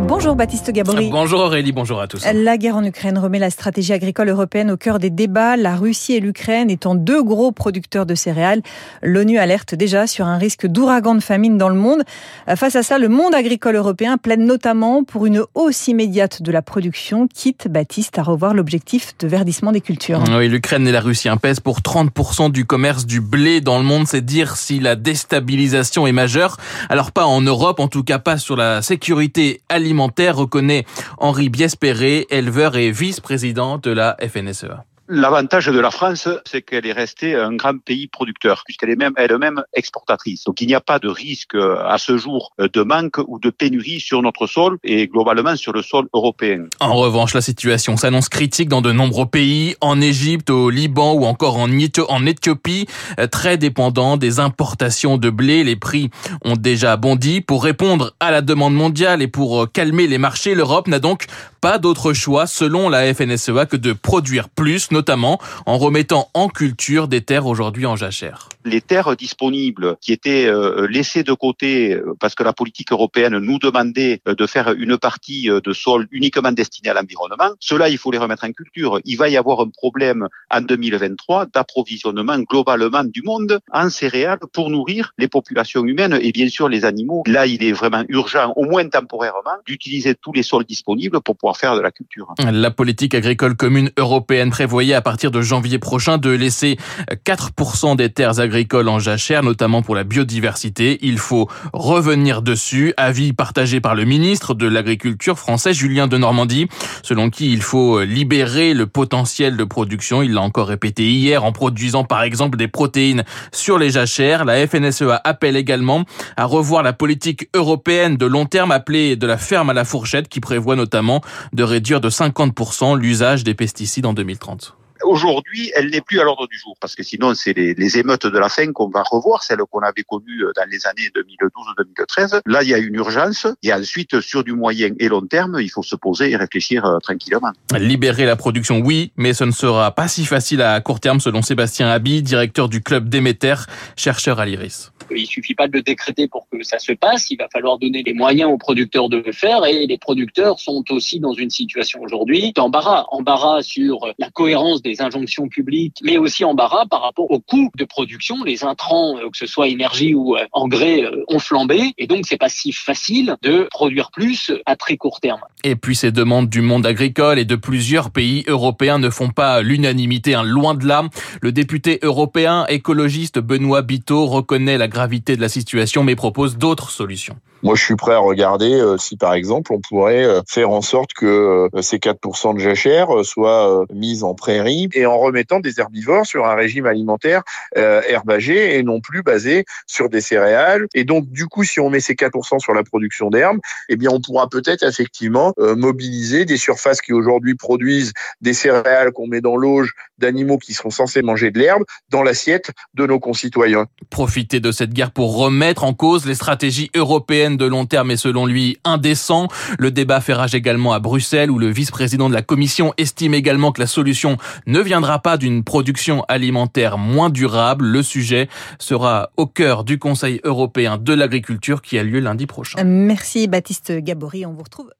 Bonjour Baptiste Gabory. Bonjour Aurélie, bonjour à tous. La guerre en Ukraine remet la stratégie agricole européenne au cœur des débats. La Russie et l'Ukraine étant deux gros producteurs de céréales, l'ONU alerte déjà sur un risque d'ouragan de famine dans le monde. Face à ça, le monde agricole européen plaide notamment pour une hausse immédiate de la production, quitte Baptiste à revoir l'objectif de verdissement des cultures. Oui, l'Ukraine et la Russie pèsent pour 30% du commerce du blé dans le monde. C'est dire si la déstabilisation est majeure. Alors pas en Europe, en tout cas pas sur la sécurité alimentaire, reconnaît Henri Biespéré, éleveur et vice-président de la FNSEA. L'avantage de la France, c'est qu'elle est restée un grand pays producteur, puisqu'elle est même elle-même exportatrice. Donc il n'y a pas de risque à ce jour de manque ou de pénurie sur notre sol et globalement sur le sol européen. En revanche, la situation s'annonce critique dans de nombreux pays, en Égypte, au Liban ou encore en Éthiopie, très dépendant des importations de blé. Les prix ont déjà bondi. Pour répondre à la demande mondiale et pour calmer les marchés, l'Europe n'a donc pas d'autre choix, selon la FNSEA, que de produire plus notamment en remettant en culture des terres aujourd'hui en jachère. Les terres disponibles qui étaient euh, laissées de côté euh, parce que la politique européenne nous demandait euh, de faire une partie de sol uniquement destinée à l'environnement, cela il faut les remettre en culture. Il va y avoir un problème en 2023 d'approvisionnement globalement du monde en céréales pour nourrir les populations humaines et bien sûr les animaux. Là, il est vraiment urgent, au moins temporairement, d'utiliser tous les sols disponibles pour pouvoir faire de la culture. La politique agricole commune européenne à partir de janvier prochain de laisser 4% des terres agricoles en jachère, notamment pour la biodiversité. Il faut revenir dessus. Avis partagé par le ministre de l'Agriculture français, Julien de Normandie, selon qui il faut libérer le potentiel de production. Il l'a encore répété hier en produisant par exemple des protéines sur les jachères. La FNSEA appelle également à revoir la politique européenne de long terme appelée de la ferme à la fourchette qui prévoit notamment de réduire de 50% l'usage des pesticides en 2030 aujourd'hui, elle n'est plus à l'ordre du jour, parce que sinon, c'est les, émeutes de la faim qu'on va revoir, celles qu'on avait connues euh, dans les années 2012-2013. Là, il y a une urgence, et ensuite, sur du moyen et long terme, il faut se poser et réfléchir euh, tranquillement. Libérer la production, oui, mais ce ne sera pas si facile à court terme, selon Sébastien Habi, directeur du club Déméter, chercheur à l'IRIS. Il suffit pas de le décréter pour que ça se passe. Il va falloir donner les moyens aux producteurs de le faire et les producteurs sont aussi dans une situation aujourd'hui d'embarras. Embarras sur la cohérence des injonctions publiques, mais aussi embarras par rapport aux coûts de production. Les intrants, euh, que ce soit énergie ou euh, engrais, euh, ont flambé et donc c'est pas si facile de produire plus à très court terme. Et puis ces demandes du monde agricole et de plusieurs pays européens ne font pas l'unanimité, hein, loin de là. Le député européen écologiste Benoît Biteau reconnaît la gravité de la situation mais propose d'autres solutions. Moi, je suis prêt à regarder euh, si, par exemple, on pourrait euh, faire en sorte que euh, ces 4% de jachère soient mises en prairie et en remettant des herbivores sur un régime alimentaire herbagé et non plus basé sur des céréales. Et donc, du coup, si on met ces 4% sur la production d'herbes, eh bien, on pourra peut-être effectivement mobiliser des surfaces qui aujourd'hui produisent des céréales qu'on met dans l'auge d'animaux qui seront censés manger de l'herbe dans l'assiette de nos concitoyens. Profiter de cette guerre pour remettre en cause les stratégies européennes de long terme est selon lui indécent. Le débat fait rage également à Bruxelles où le vice-président de la Commission estime également que la solution ne viendra pas d'une production alimentaire moins durable. Le sujet sera au cœur du Conseil européen de l'agriculture qui a lieu lundi prochain. Merci Baptiste Gabory. On vous retrouve